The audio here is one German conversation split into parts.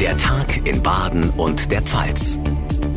Der Tag in Baden und der Pfalz.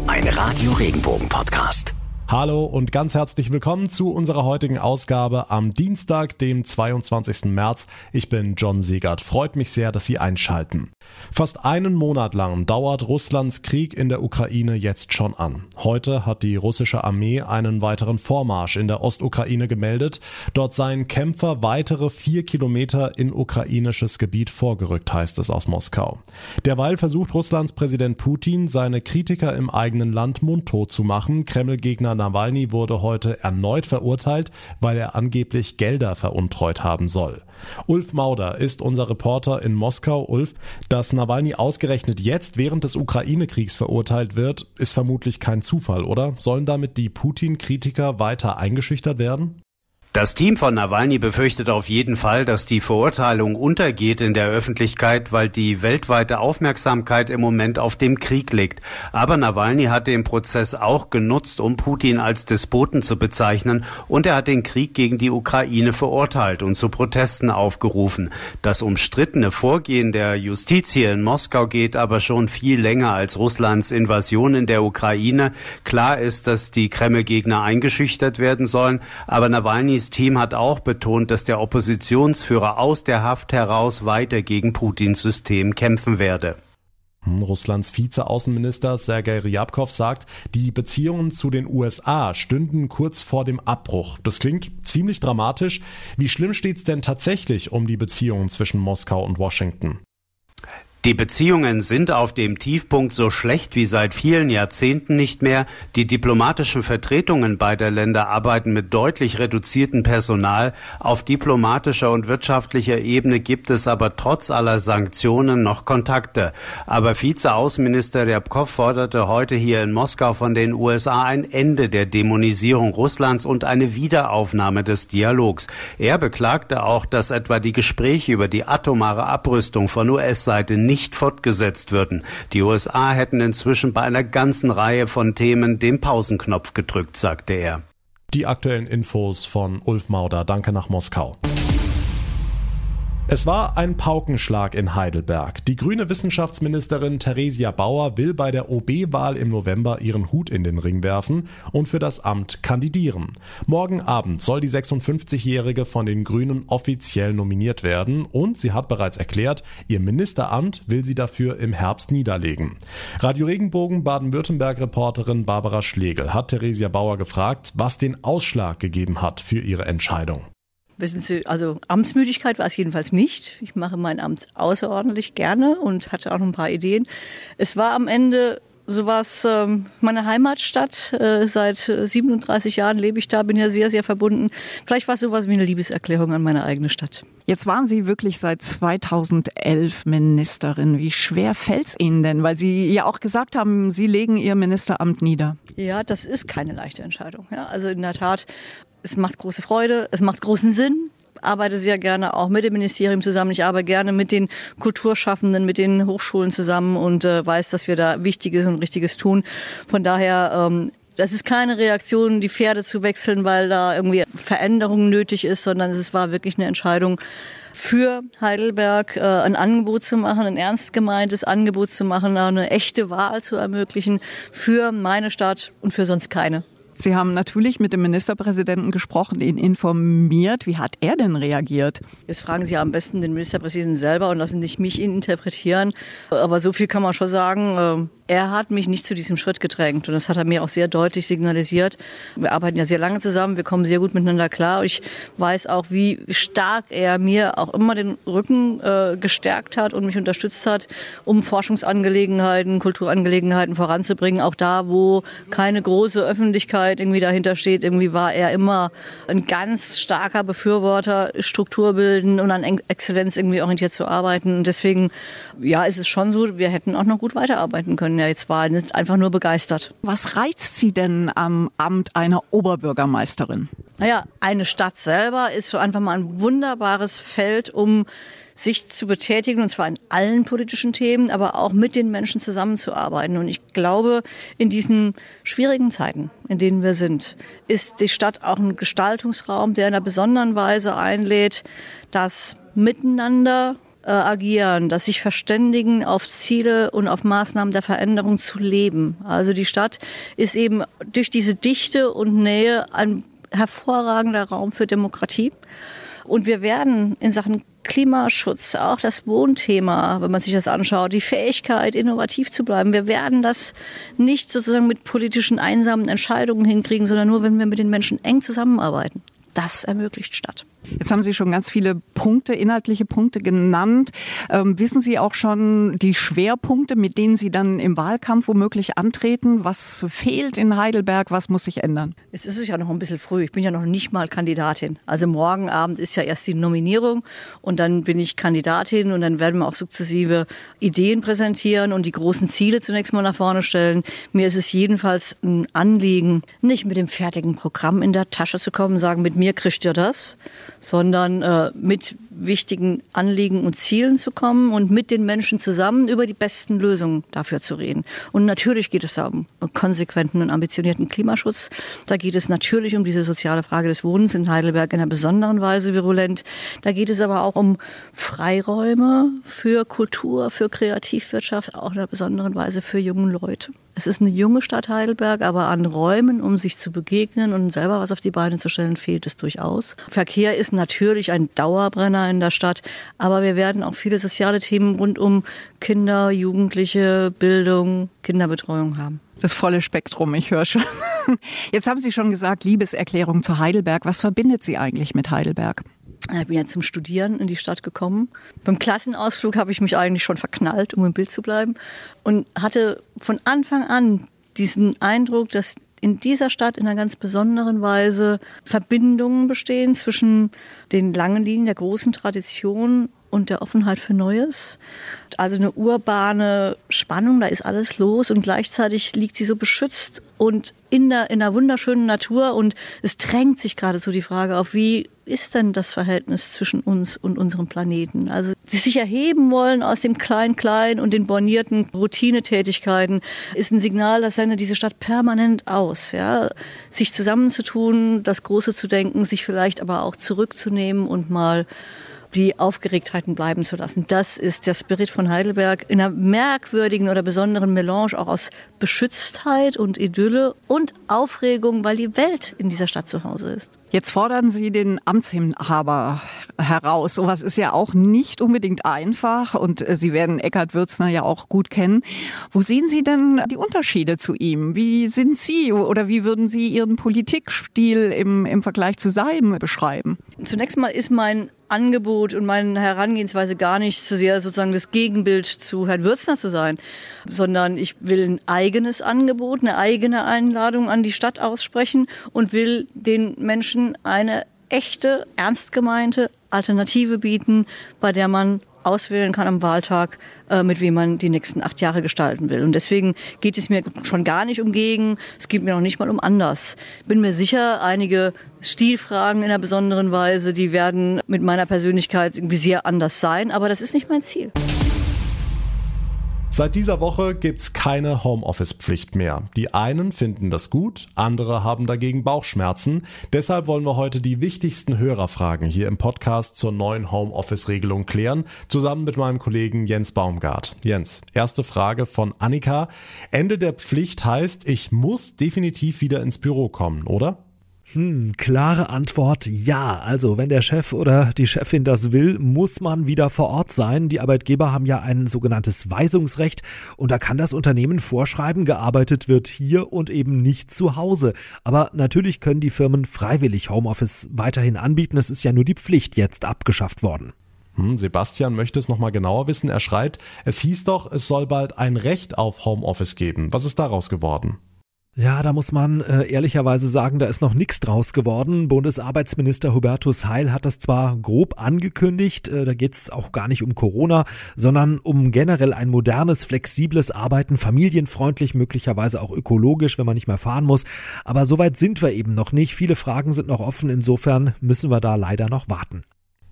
Ein Radio Regenbogen Podcast. Hallo und ganz herzlich willkommen zu unserer heutigen Ausgabe am Dienstag, dem 22. März. Ich bin John Segert. Freut mich sehr, dass Sie einschalten. Fast einen Monat lang dauert Russlands Krieg in der Ukraine jetzt schon an. Heute hat die russische Armee einen weiteren Vormarsch in der Ostukraine gemeldet. Dort seien Kämpfer weitere vier Kilometer in ukrainisches Gebiet vorgerückt, heißt es aus Moskau. Derweil versucht Russlands Präsident Putin, seine Kritiker im eigenen Land mundtot zu machen. Kreml-Gegner Nawalny wurde heute erneut verurteilt, weil er angeblich Gelder veruntreut haben soll. Ulf Mauder ist unser Reporter in Moskau. Ulf, dass Nawalny ausgerechnet jetzt während des Ukraine-Kriegs verurteilt wird, ist vermutlich kein Zufall, oder? Sollen damit die Putin-Kritiker weiter eingeschüchtert werden? Das Team von Nawalny befürchtet auf jeden Fall, dass die Verurteilung untergeht in der Öffentlichkeit, weil die weltweite Aufmerksamkeit im Moment auf dem Krieg liegt. Aber Nawalny hat den Prozess auch genutzt, um Putin als Despoten zu bezeichnen und er hat den Krieg gegen die Ukraine verurteilt und zu Protesten aufgerufen. Das umstrittene Vorgehen der Justiz hier in Moskau geht aber schon viel länger als Russlands Invasion in der Ukraine. Klar ist, dass die Kreml-Gegner eingeschüchtert werden sollen, aber Nawalny Nawalnys Team hat auch betont, dass der Oppositionsführer aus der Haft heraus weiter gegen Putins System kämpfen werde. Hm, Russlands Vizeaußenminister Sergei Ryabkov sagt, die Beziehungen zu den USA stünden kurz vor dem Abbruch. Das klingt ziemlich dramatisch. Wie schlimm steht's denn tatsächlich um die Beziehungen zwischen Moskau und Washington? Die Beziehungen sind auf dem Tiefpunkt so schlecht wie seit vielen Jahrzehnten nicht mehr. Die diplomatischen Vertretungen beider Länder arbeiten mit deutlich reduziertem Personal. Auf diplomatischer und wirtschaftlicher Ebene gibt es aber trotz aller Sanktionen noch Kontakte. Aber Vizeaußenminister Ryabkov forderte heute hier in Moskau von den USA ein Ende der Dämonisierung Russlands und eine Wiederaufnahme des Dialogs. Er beklagte auch, dass etwa die Gespräche über die atomare Abrüstung von US-Seite nicht fortgesetzt würden. Die USA hätten inzwischen bei einer ganzen Reihe von Themen den Pausenknopf gedrückt, sagte er. Die aktuellen Infos von Ulf Mauder. Danke nach Moskau. Es war ein Paukenschlag in Heidelberg. Die grüne Wissenschaftsministerin Theresia Bauer will bei der OB-Wahl im November ihren Hut in den Ring werfen und für das Amt kandidieren. Morgen Abend soll die 56-Jährige von den Grünen offiziell nominiert werden und sie hat bereits erklärt, ihr Ministeramt will sie dafür im Herbst niederlegen. Radio Regenbogen Baden-Württemberg-Reporterin Barbara Schlegel hat Theresia Bauer gefragt, was den Ausschlag gegeben hat für ihre Entscheidung. Wissen Sie, also Amtsmüdigkeit war es jedenfalls nicht. Ich mache mein Amt außerordentlich gerne und hatte auch noch ein paar Ideen. Es war am Ende sowas ähm, meine Heimatstadt. Äh, seit 37 Jahren lebe ich da, bin ja sehr, sehr verbunden. Vielleicht war es sowas wie eine Liebeserklärung an meine eigene Stadt. Jetzt waren Sie wirklich seit 2011 Ministerin. Wie schwer fällt es Ihnen denn? Weil Sie ja auch gesagt haben, Sie legen Ihr Ministeramt nieder. Ja, das ist keine leichte Entscheidung. Ja, also in der Tat es macht große Freude, es macht großen Sinn. Arbeite sehr gerne auch mit dem Ministerium zusammen. Ich arbeite gerne mit den Kulturschaffenden, mit den Hochschulen zusammen und äh, weiß, dass wir da Wichtiges und Richtiges tun. Von daher, ähm, das ist keine Reaktion, die Pferde zu wechseln, weil da irgendwie Veränderung nötig ist, sondern es war wirklich eine Entscheidung, für Heidelberg äh, ein Angebot zu machen, ein ernst gemeintes Angebot zu machen, eine echte Wahl zu ermöglichen für meine Stadt und für sonst keine. Sie haben natürlich mit dem Ministerpräsidenten gesprochen, ihn informiert. Wie hat er denn reagiert? Jetzt fragen Sie am besten den Ministerpräsidenten selber und lassen nicht mich ihn interpretieren. Aber so viel kann man schon sagen. Ähm, er hat mich nicht zu diesem Schritt gedrängt und das hat er mir auch sehr deutlich signalisiert. Wir arbeiten ja sehr lange zusammen, wir kommen sehr gut miteinander klar. Ich weiß auch, wie stark er mir auch immer den Rücken äh, gestärkt hat und mich unterstützt hat, um Forschungsangelegenheiten, Kulturangelegenheiten voranzubringen. Auch da, wo keine große Öffentlichkeit irgendwie dahinter steht, irgendwie war er immer ein ganz starker Befürworter, Struktur bilden und an Exzellenz irgendwie orientiert zu arbeiten. Und deswegen, ja, ist es schon so, wir hätten auch noch gut weiterarbeiten können ja jetzt war, sind einfach nur begeistert. Was reizt Sie denn am Amt einer Oberbürgermeisterin? Naja, eine Stadt selber ist so einfach mal ein wunderbares Feld, um sich zu betätigen, und zwar in allen politischen Themen, aber auch mit den Menschen zusammenzuarbeiten. Und ich glaube, in diesen schwierigen Zeiten, in denen wir sind, ist die Stadt auch ein Gestaltungsraum, der in einer besonderen Weise einlädt, das Miteinander äh, agieren, dass sich verständigen, auf Ziele und auf Maßnahmen der Veränderung zu leben. Also die Stadt ist eben durch diese Dichte und Nähe ein hervorragender Raum für Demokratie. Und wir werden in Sachen Klimaschutz, auch das Wohnthema, wenn man sich das anschaut, die Fähigkeit, innovativ zu bleiben. Wir werden das nicht sozusagen mit politischen einsamen Entscheidungen hinkriegen, sondern nur, wenn wir mit den Menschen eng zusammenarbeiten. Das ermöglicht Stadt. Jetzt haben Sie schon ganz viele Punkte, inhaltliche Punkte genannt. Ähm, wissen Sie auch schon die Schwerpunkte, mit denen Sie dann im Wahlkampf womöglich antreten? Was fehlt in Heidelberg? Was muss sich ändern? Jetzt ist es ja noch ein bisschen früh. Ich bin ja noch nicht mal Kandidatin. Also morgen Abend ist ja erst die Nominierung und dann bin ich Kandidatin und dann werden wir auch sukzessive Ideen präsentieren und die großen Ziele zunächst mal nach vorne stellen. Mir ist es jedenfalls ein Anliegen, nicht mit dem fertigen Programm in der Tasche zu kommen, sagen, mit mir kriegt ihr das, sondern äh, mit wichtigen Anliegen und Zielen zu kommen und mit den Menschen zusammen über die besten Lösungen dafür zu reden. Und natürlich geht es da um konsequenten und ambitionierten Klimaschutz. Da geht es natürlich um diese soziale Frage des Wohnens in Heidelberg in einer besonderen Weise virulent. Da geht es aber auch um Freiräume für Kultur, für Kreativwirtschaft, auch in einer besonderen Weise für junge Leute. Es ist eine junge Stadt Heidelberg, aber an Räumen, um sich zu begegnen und selber was auf die Beine zu stellen, fehlt es durchaus. Verkehr ist natürlich ein Dauerbrenner in der Stadt, aber wir werden auch viele soziale Themen rund um Kinder, Jugendliche, Bildung, Kinderbetreuung haben. Das volle Spektrum, ich höre schon. Jetzt haben Sie schon gesagt, Liebeserklärung zu Heidelberg. Was verbindet Sie eigentlich mit Heidelberg? Ich bin ja zum Studieren in die Stadt gekommen. Beim Klassenausflug habe ich mich eigentlich schon verknallt, um im Bild zu bleiben. Und hatte von Anfang an diesen Eindruck, dass in dieser Stadt in einer ganz besonderen Weise Verbindungen bestehen zwischen den langen Linien der großen Tradition und der Offenheit für Neues. Also eine urbane Spannung, da ist alles los und gleichzeitig liegt sie so beschützt und in der, in der wunderschönen Natur und es drängt sich geradezu die Frage auf, wie ist denn das Verhältnis zwischen uns und unserem Planeten? Also sie sich erheben wollen aus dem Klein-Klein und den bornierten Routinetätigkeiten ist ein Signal, das sendet diese Stadt permanent aus. Ja? Sich zusammenzutun, das Große zu denken, sich vielleicht aber auch zurückzunehmen und mal die Aufgeregtheiten bleiben zu lassen. Das ist der Spirit von Heidelberg in einer merkwürdigen oder besonderen Melange auch aus Beschütztheit und Idylle und Aufregung, weil die Welt in dieser Stadt zu Hause ist. Jetzt fordern Sie den Amtsinhaber heraus. Sowas ist ja auch nicht unbedingt einfach und äh, Sie werden Eckhard Würzner ja auch gut kennen. Wo sehen Sie denn die Unterschiede zu ihm? Wie sind Sie oder wie würden Sie Ihren Politikstil im, im Vergleich zu seinem beschreiben? Zunächst mal ist mein Angebot und meine Herangehensweise gar nicht so sehr sozusagen das Gegenbild zu Herrn Würzner zu sein, sondern ich will ein eigenes Angebot, eine eigene Einladung an die Stadt aussprechen und will den Menschen eine echte, ernst gemeinte Alternative bieten, bei der man auswählen kann am Wahltag, äh, mit wem man die nächsten acht Jahre gestalten will. Und deswegen geht es mir schon gar nicht um gegen, es geht mir noch nicht mal um anders. Bin mir sicher, einige Stilfragen in einer besonderen Weise, die werden mit meiner Persönlichkeit irgendwie sehr anders sein, aber das ist nicht mein Ziel. Seit dieser Woche gibt's keine Homeoffice-Pflicht mehr. Die einen finden das gut, andere haben dagegen Bauchschmerzen. Deshalb wollen wir heute die wichtigsten Hörerfragen hier im Podcast zur neuen Homeoffice-Regelung klären, zusammen mit meinem Kollegen Jens Baumgart. Jens, erste Frage von Annika. Ende der Pflicht heißt, ich muss definitiv wieder ins Büro kommen, oder? Hm, klare Antwort ja. Also, wenn der Chef oder die Chefin das will, muss man wieder vor Ort sein. Die Arbeitgeber haben ja ein sogenanntes Weisungsrecht und da kann das Unternehmen vorschreiben, gearbeitet wird hier und eben nicht zu Hause. Aber natürlich können die Firmen freiwillig Homeoffice weiterhin anbieten. Es ist ja nur die Pflicht jetzt abgeschafft worden. Hm, Sebastian möchte es nochmal genauer wissen. Er schreibt, es hieß doch, es soll bald ein Recht auf Homeoffice geben. Was ist daraus geworden? Ja, da muss man äh, ehrlicherweise sagen, da ist noch nichts draus geworden. Bundesarbeitsminister Hubertus Heil hat das zwar grob angekündigt, äh, da geht's auch gar nicht um Corona, sondern um generell ein modernes, flexibles Arbeiten, familienfreundlich, möglicherweise auch ökologisch, wenn man nicht mehr fahren muss. Aber soweit sind wir eben noch nicht. Viele Fragen sind noch offen, insofern müssen wir da leider noch warten.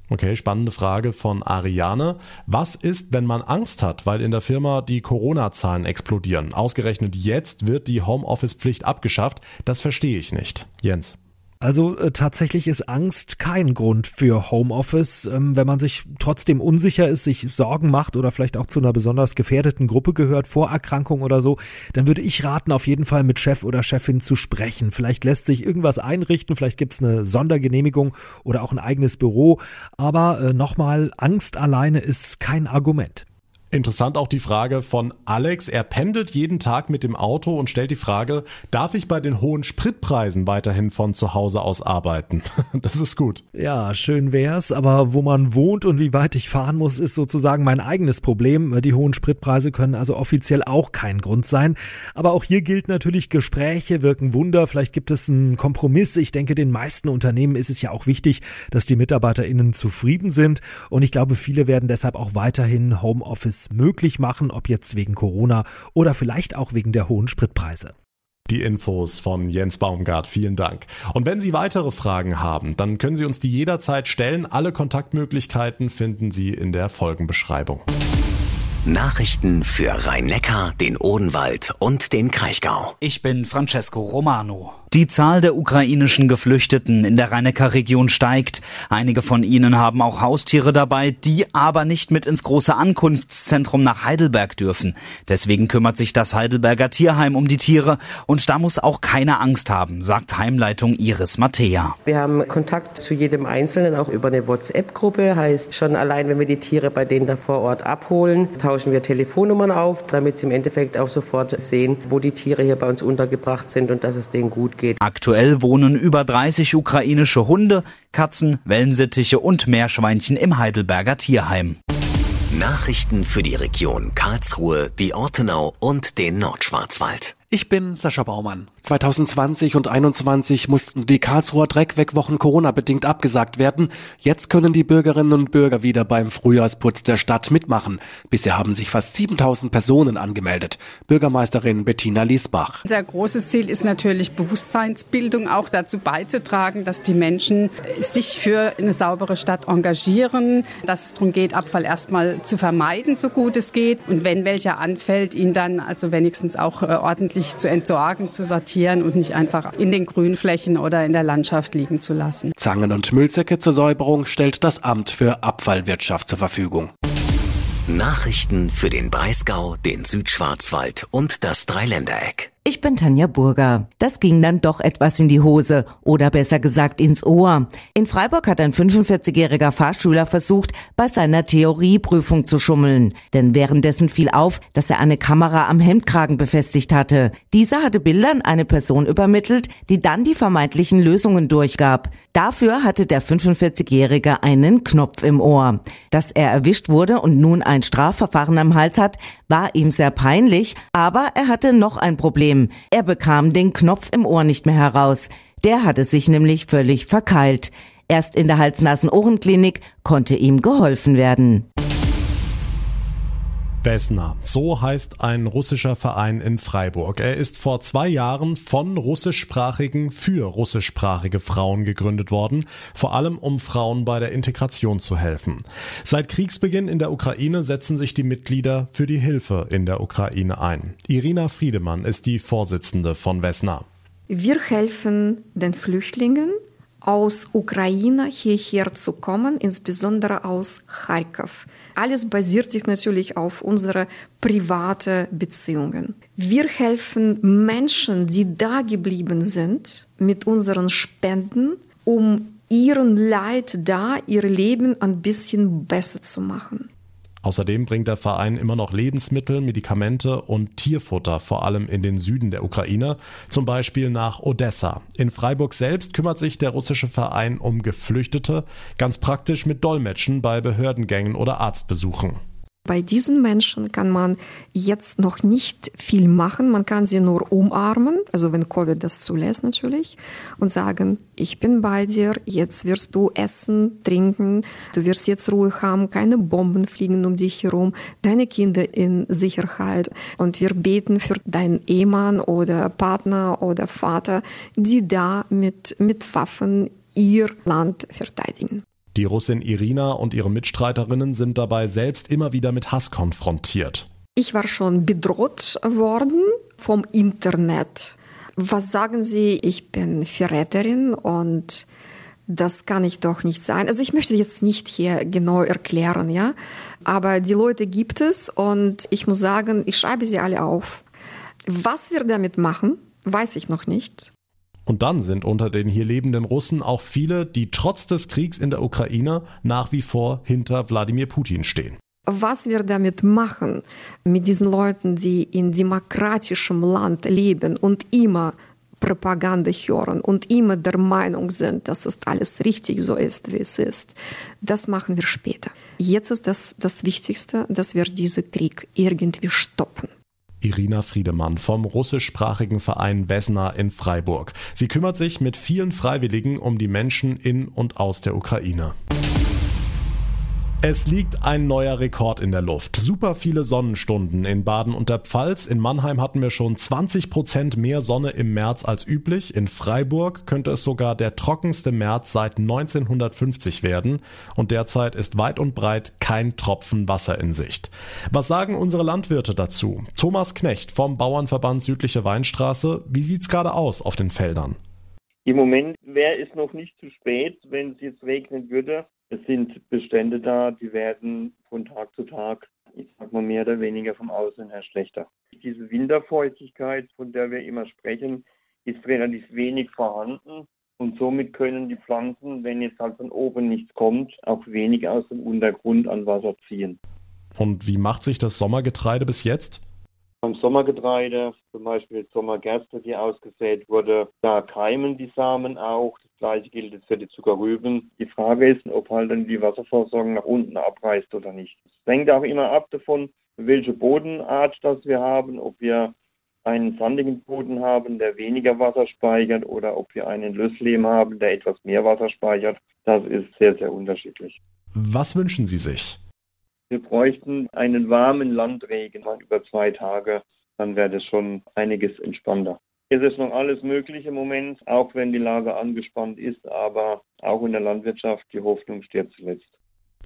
Okay, spannende Frage von Ariane. Was ist, wenn man Angst hat, weil in der Firma die Corona-Zahlen explodieren? Ausgerechnet jetzt wird die Homeoffice-Pflicht abgeschafft. Das verstehe ich nicht. Jens. Also äh, tatsächlich ist Angst kein Grund für Homeoffice. Ähm, wenn man sich trotzdem unsicher ist, sich Sorgen macht oder vielleicht auch zu einer besonders gefährdeten Gruppe gehört, Vorerkrankung oder so, dann würde ich raten, auf jeden Fall mit Chef oder Chefin zu sprechen. Vielleicht lässt sich irgendwas einrichten, vielleicht gibt's eine Sondergenehmigung oder auch ein eigenes Büro. Aber äh, nochmal, Angst alleine ist kein Argument. Interessant auch die Frage von Alex. Er pendelt jeden Tag mit dem Auto und stellt die Frage, darf ich bei den hohen Spritpreisen weiterhin von zu Hause aus arbeiten? Das ist gut. Ja, schön wär's, aber wo man wohnt und wie weit ich fahren muss, ist sozusagen mein eigenes Problem. Die hohen Spritpreise können also offiziell auch kein Grund sein. Aber auch hier gilt natürlich, Gespräche wirken Wunder. Vielleicht gibt es einen Kompromiss. Ich denke, den meisten Unternehmen ist es ja auch wichtig, dass die MitarbeiterInnen zufrieden sind. Und ich glaube, viele werden deshalb auch weiterhin Homeoffice es möglich machen, ob jetzt wegen Corona oder vielleicht auch wegen der hohen Spritpreise. Die Infos von Jens Baumgart, vielen Dank. Und wenn Sie weitere Fragen haben, dann können Sie uns die jederzeit stellen. Alle Kontaktmöglichkeiten finden Sie in der Folgenbeschreibung. Nachrichten für Rhein-Neckar, den Odenwald und den Kraichgau. Ich bin Francesco Romano. Die Zahl der ukrainischen Geflüchteten in der Rhein-Neckar-Region steigt. Einige von ihnen haben auch Haustiere dabei, die aber nicht mit ins große Ankunftszentrum nach Heidelberg dürfen. Deswegen kümmert sich das Heidelberger Tierheim um die Tiere und da muss auch keine Angst haben, sagt Heimleitung Iris Mattea. Wir haben Kontakt zu jedem Einzelnen, auch über eine WhatsApp-Gruppe. Heißt schon allein, wenn wir die Tiere bei denen da vor Ort abholen, tauschen wir Telefonnummern auf, damit sie im Endeffekt auch sofort sehen, wo die Tiere hier bei uns untergebracht sind und dass es denen gut geht. Aktuell wohnen über 30 ukrainische Hunde, Katzen, Wellensittiche und Meerschweinchen im Heidelberger Tierheim. Nachrichten für die Region Karlsruhe, die Ortenau und den Nordschwarzwald. Ich bin Sascha Baumann. 2020 und 2021 mussten die Karlsruher Dreckwegwochen Corona-bedingt abgesagt werden. Jetzt können die Bürgerinnen und Bürger wieder beim Frühjahrsputz der Stadt mitmachen. Bisher haben sich fast 7000 Personen angemeldet. Bürgermeisterin Bettina Liesbach. Unser großes Ziel ist natürlich Bewusstseinsbildung, auch dazu beizutragen, dass die Menschen sich für eine saubere Stadt engagieren, dass es darum geht, Abfall erstmal zu vermeiden, so gut es geht. Und wenn welcher anfällt, ihn dann also wenigstens auch äh, ordentlich zu entsorgen, zu sortieren und nicht einfach in den Grünflächen oder in der Landschaft liegen zu lassen. Zangen und Müllsäcke zur Säuberung stellt das Amt für Abfallwirtschaft zur Verfügung. Nachrichten für den Breisgau, den Südschwarzwald und das Dreiländereck. Ich bin Tanja Burger. Das ging dann doch etwas in die Hose oder besser gesagt ins Ohr. In Freiburg hat ein 45-jähriger Fahrschüler versucht, bei seiner Theorieprüfung zu schummeln. Denn währenddessen fiel auf, dass er eine Kamera am Hemdkragen befestigt hatte. Dieser hatte Bildern eine Person übermittelt, die dann die vermeintlichen Lösungen durchgab. Dafür hatte der 45-jährige einen Knopf im Ohr. Dass er erwischt wurde und nun ein Strafverfahren am Hals hat, war ihm sehr peinlich, aber er hatte noch ein Problem. Problem. Er bekam den Knopf im Ohr nicht mehr heraus. Der hatte sich nämlich völlig verkeilt. Erst in der Hals-Nasen-Ohren-Klinik konnte ihm geholfen werden. Vesna, so heißt ein russischer Verein in Freiburg. Er ist vor zwei Jahren von russischsprachigen für russischsprachige Frauen gegründet worden, vor allem um Frauen bei der Integration zu helfen. Seit Kriegsbeginn in der Ukraine setzen sich die Mitglieder für die Hilfe in der Ukraine ein. Irina Friedemann ist die Vorsitzende von Vesna. Wir helfen den Flüchtlingen aus Ukraine hierher zu kommen, insbesondere aus Kharkov. Alles basiert sich natürlich auf unsere private Beziehungen. Wir helfen Menschen, die da geblieben sind, mit unseren Spenden, um ihren Leid da, ihr Leben ein bisschen besser zu machen. Außerdem bringt der Verein immer noch Lebensmittel, Medikamente und Tierfutter, vor allem in den Süden der Ukraine, zum Beispiel nach Odessa. In Freiburg selbst kümmert sich der russische Verein um Geflüchtete, ganz praktisch mit Dolmetschen bei Behördengängen oder Arztbesuchen. Bei diesen Menschen kann man jetzt noch nicht viel machen. Man kann sie nur umarmen, also wenn Covid das zulässt natürlich, und sagen, ich bin bei dir, jetzt wirst du essen, trinken, du wirst jetzt Ruhe haben, keine Bomben fliegen um dich herum, deine Kinder in Sicherheit. Und wir beten für deinen Ehemann oder Partner oder Vater, die da mit, mit Waffen ihr Land verteidigen. Die Russin Irina und ihre Mitstreiterinnen sind dabei selbst immer wieder mit Hass konfrontiert. Ich war schon bedroht worden vom Internet. Was sagen Sie? Ich bin Verräterin und das kann ich doch nicht sein. Also ich möchte jetzt nicht hier genau erklären, ja, aber die Leute gibt es und ich muss sagen, ich schreibe sie alle auf. Was wir damit machen, weiß ich noch nicht. Und dann sind unter den hier lebenden Russen auch viele, die trotz des Kriegs in der Ukraine nach wie vor hinter Wladimir Putin stehen. Was wir damit machen, mit diesen Leuten, die in demokratischem Land leben und immer Propaganda hören und immer der Meinung sind, dass es alles richtig so ist, wie es ist, das machen wir später. Jetzt ist das das Wichtigste, dass wir diesen Krieg irgendwie stoppen. Irina Friedemann vom russischsprachigen Verein Vesna in Freiburg. Sie kümmert sich mit vielen Freiwilligen um die Menschen in und aus der Ukraine. Es liegt ein neuer Rekord in der Luft. Super viele Sonnenstunden in Baden und der Pfalz. In Mannheim hatten wir schon 20 Prozent mehr Sonne im März als üblich. In Freiburg könnte es sogar der trockenste März seit 1950 werden. Und derzeit ist weit und breit kein Tropfen Wasser in Sicht. Was sagen unsere Landwirte dazu? Thomas Knecht vom Bauernverband Südliche Weinstraße. Wie sieht's gerade aus auf den Feldern? Im Moment wäre es noch nicht zu spät, wenn es jetzt regnen würde. Es sind Bestände da, die werden von Tag zu Tag, ich sag mal mehr oder weniger vom Aussehen her schlechter. Diese Winterfeuchtigkeit, von der wir immer sprechen, ist relativ wenig vorhanden und somit können die Pflanzen, wenn jetzt halt von oben nichts kommt, auch wenig aus dem Untergrund an Wasser ziehen. Und wie macht sich das Sommergetreide bis jetzt? Beim Sommergetreide, zum Beispiel Sommergerste, die ausgesät wurde, da keimen die Samen auch. Das gleiche gilt jetzt für die Zuckerrüben. Die Frage ist, ob halt dann die Wasserversorgung nach unten abreißt oder nicht. Es hängt auch immer ab davon, welche Bodenart das wir haben, ob wir einen sandigen Boden haben, der weniger Wasser speichert oder ob wir einen Lösslehm haben, der etwas mehr Wasser speichert. Das ist sehr, sehr unterschiedlich. Was wünschen Sie sich? Wir bräuchten einen warmen Landregen mal über zwei Tage, dann wäre das schon einiges entspannter. Es ist noch alles möglich im Moment, auch wenn die Lage angespannt ist, aber auch in der Landwirtschaft, die Hoffnung stirbt zuletzt.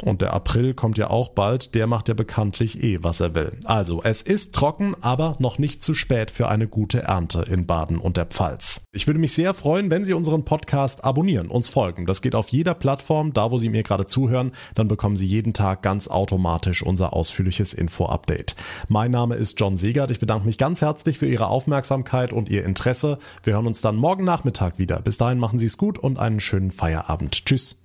Und der April kommt ja auch bald, der macht ja bekanntlich eh, was er will. Also, es ist trocken, aber noch nicht zu spät für eine gute Ernte in Baden und der Pfalz. Ich würde mich sehr freuen, wenn Sie unseren Podcast abonnieren, uns folgen. Das geht auf jeder Plattform, da wo Sie mir gerade zuhören, dann bekommen Sie jeden Tag ganz automatisch unser ausführliches Info-Update. Mein Name ist John Segert, ich bedanke mich ganz herzlich für Ihre Aufmerksamkeit und Ihr Interesse. Wir hören uns dann morgen Nachmittag wieder. Bis dahin machen Sie es gut und einen schönen Feierabend. Tschüss.